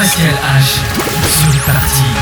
Pascal H. sur le parti.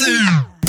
Listen.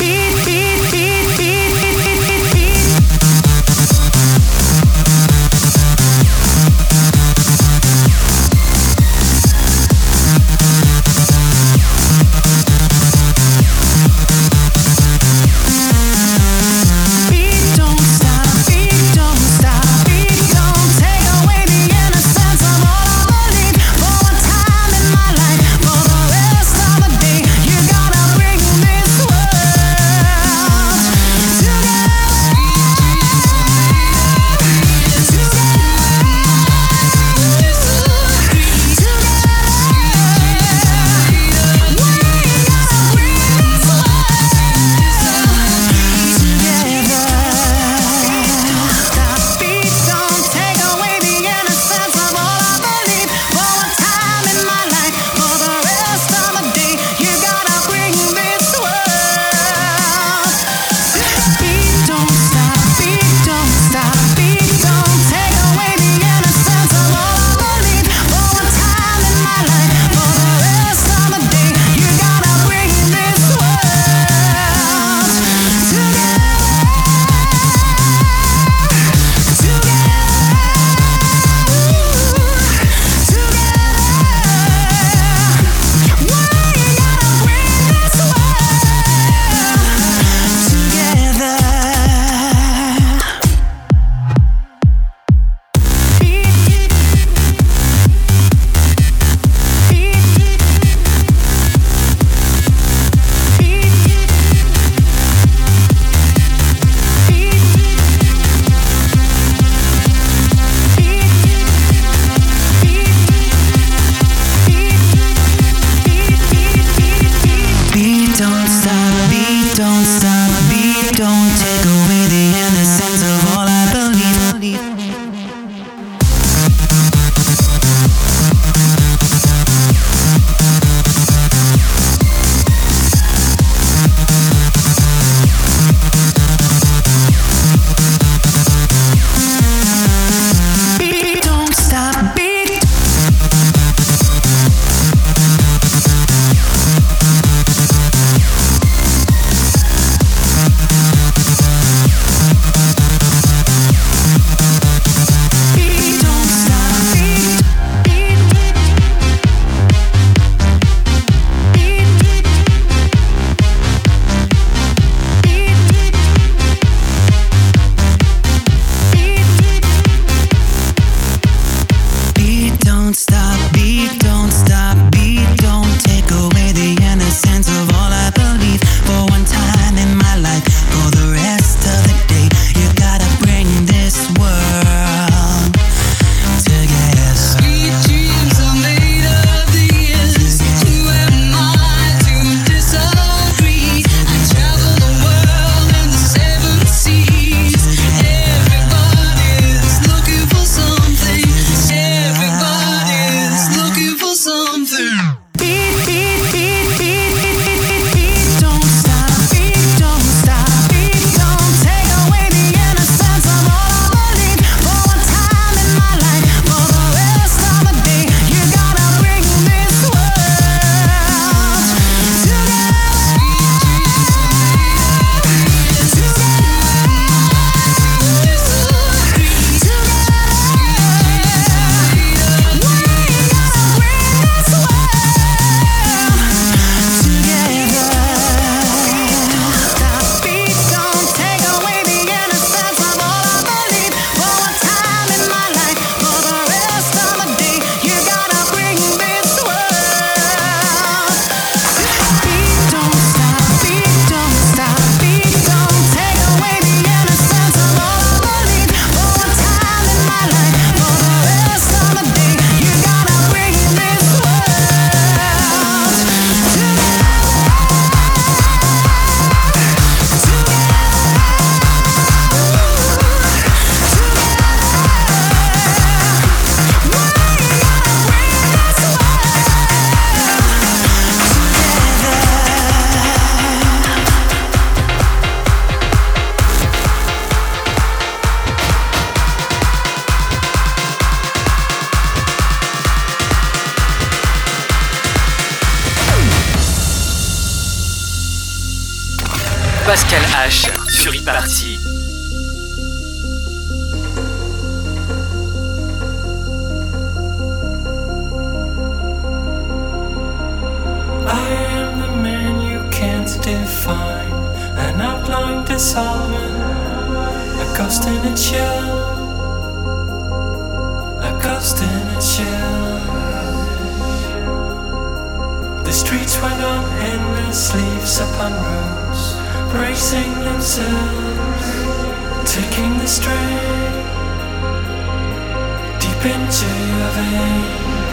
Into your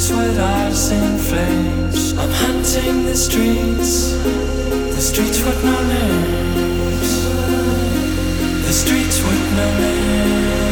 sweat eyes in flames. I'm hunting the streets, the streets with no names, the streets with no names.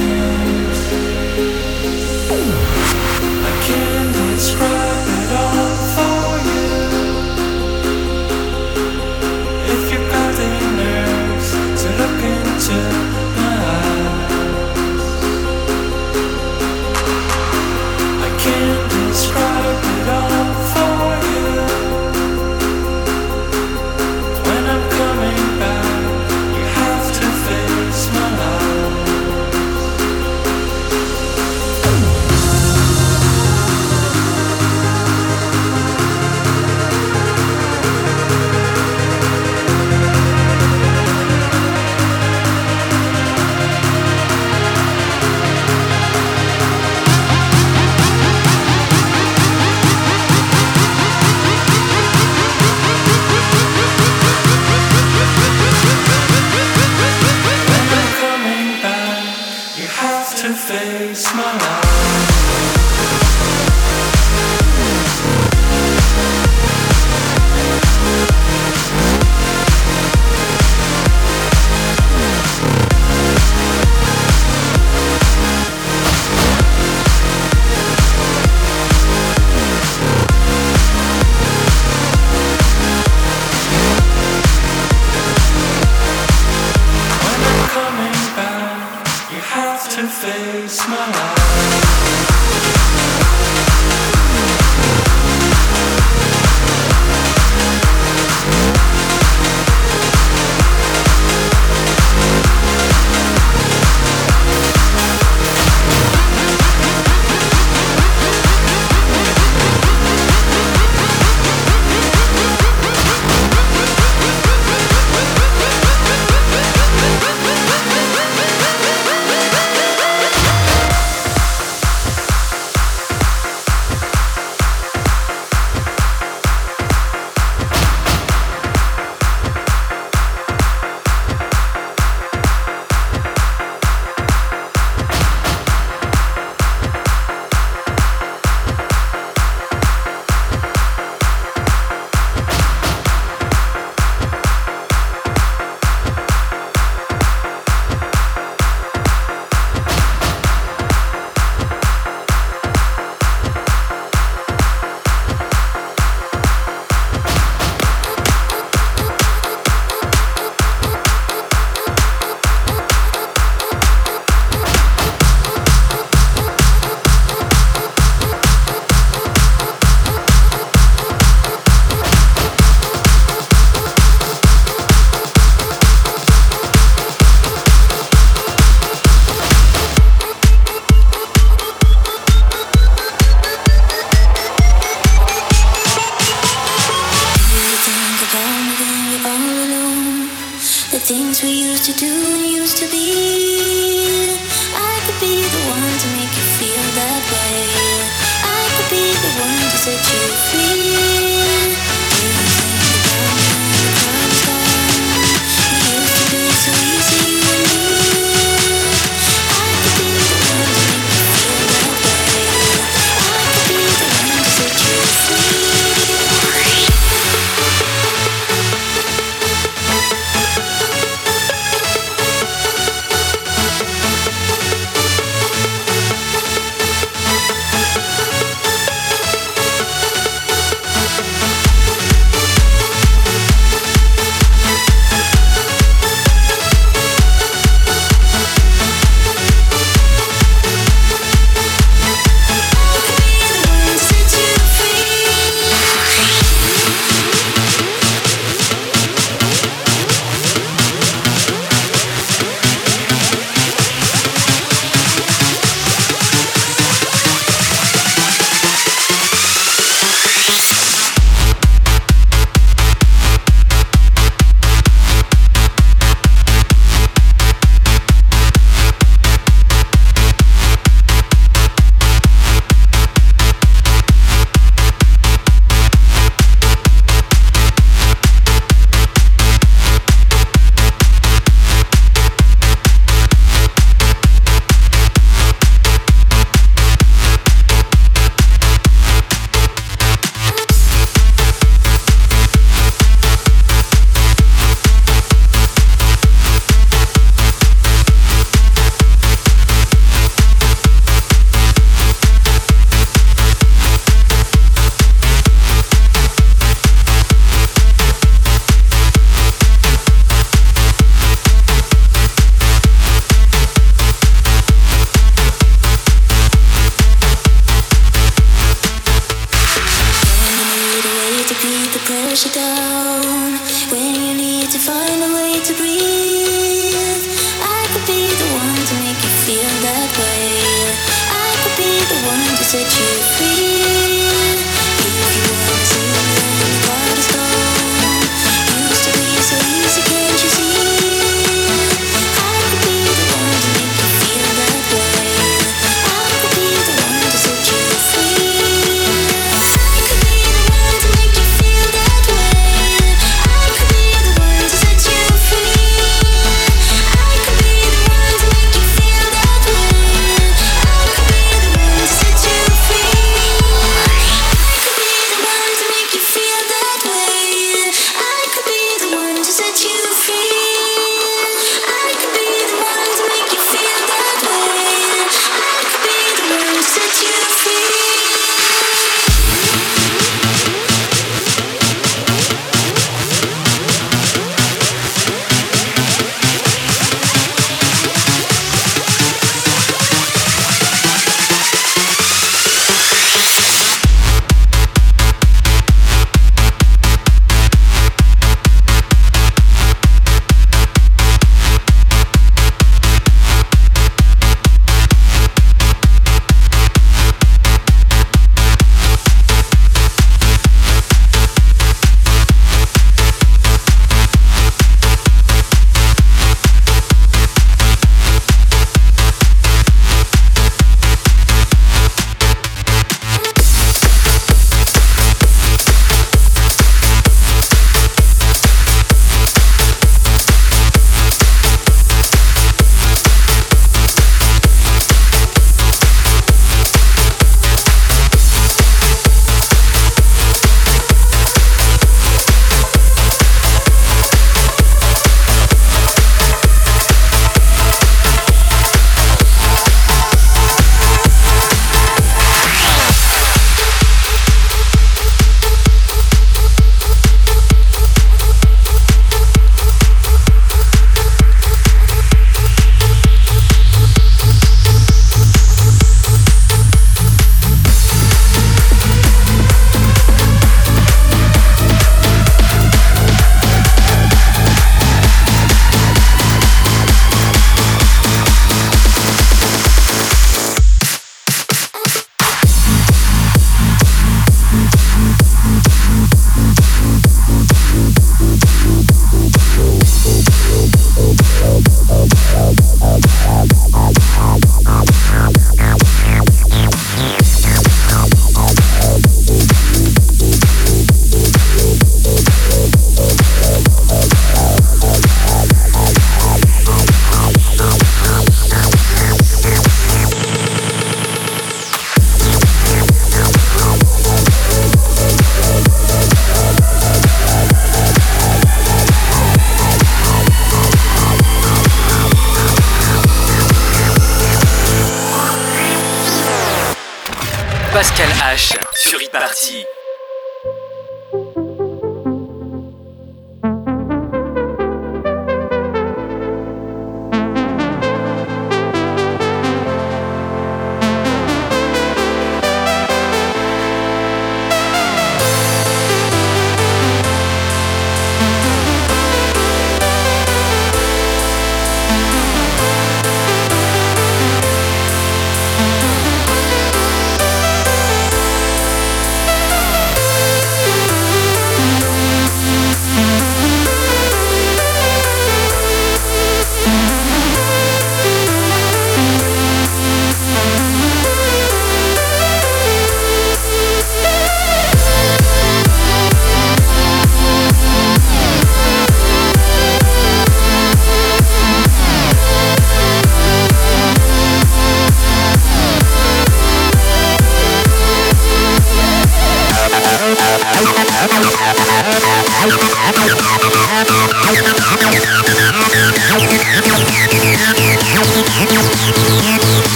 finally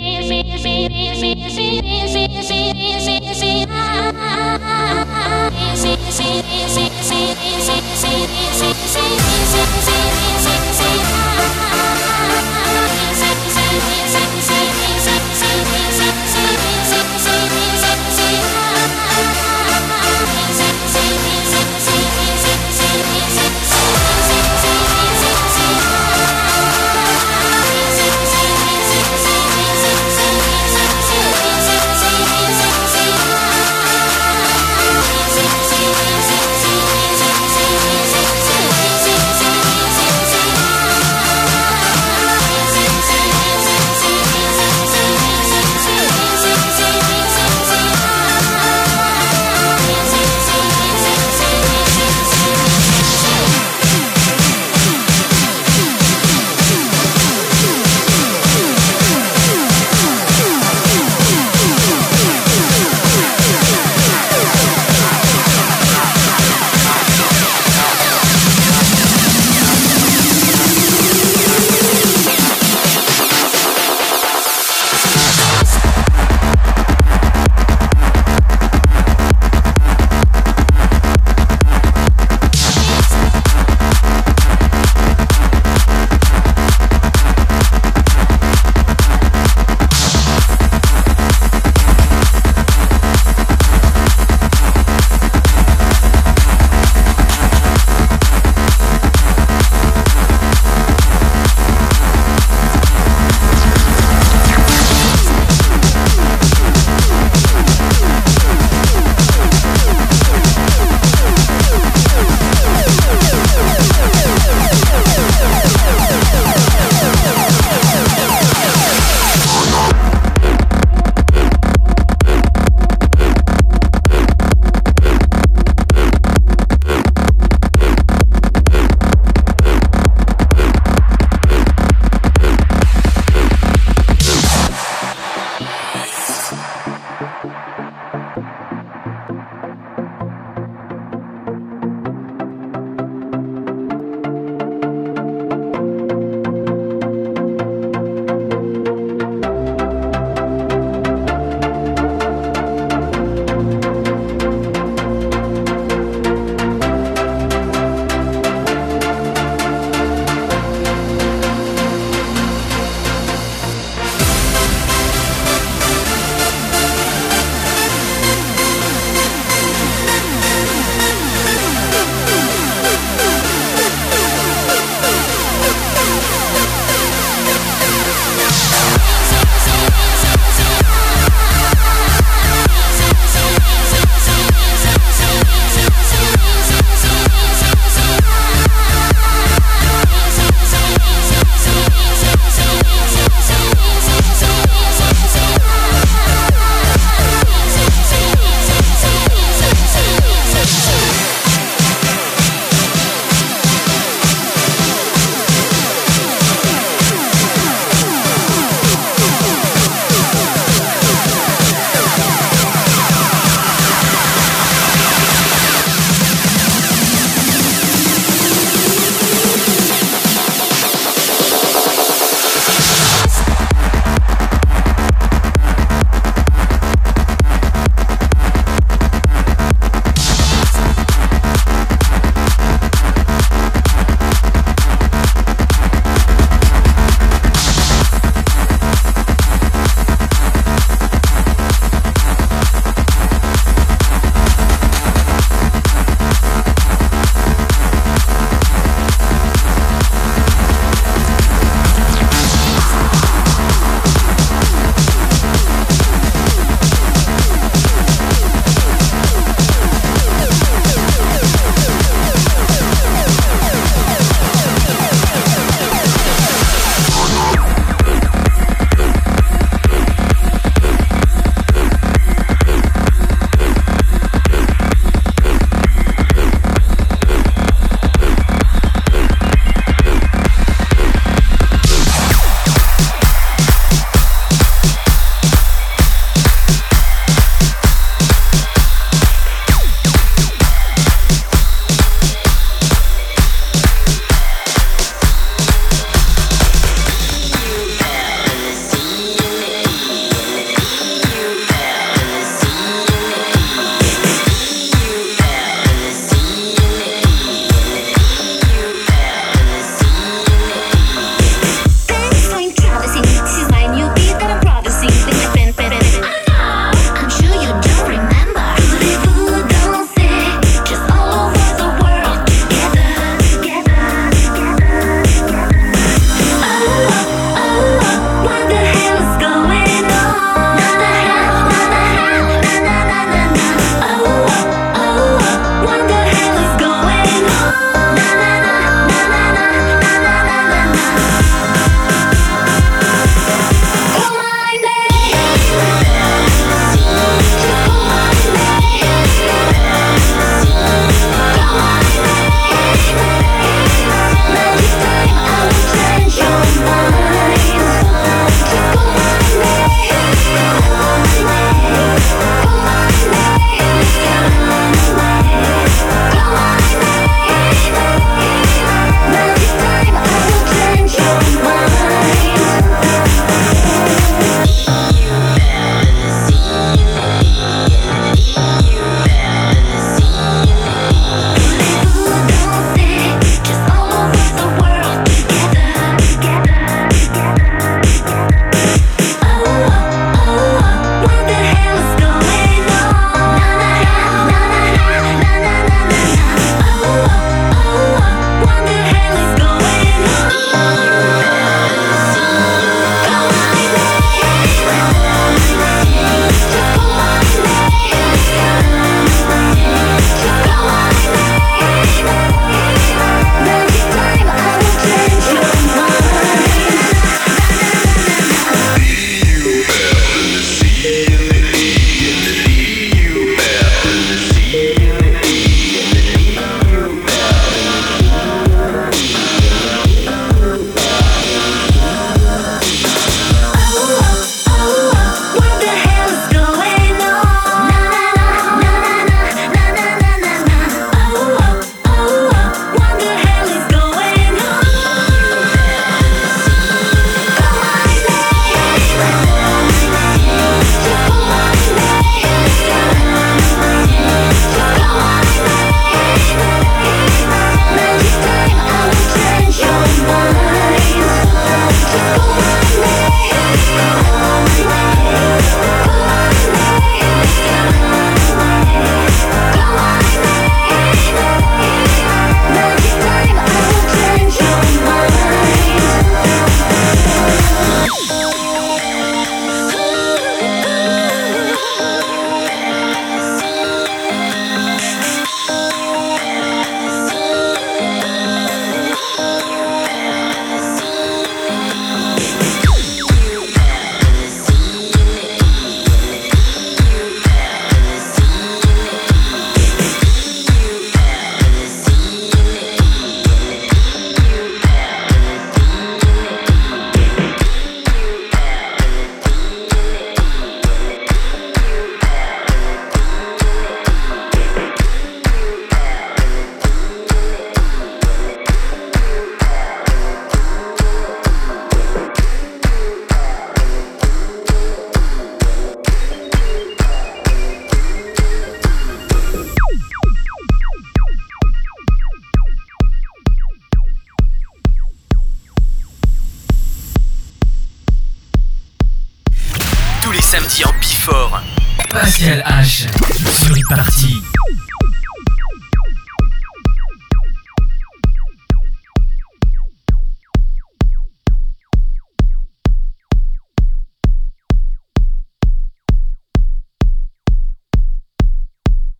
see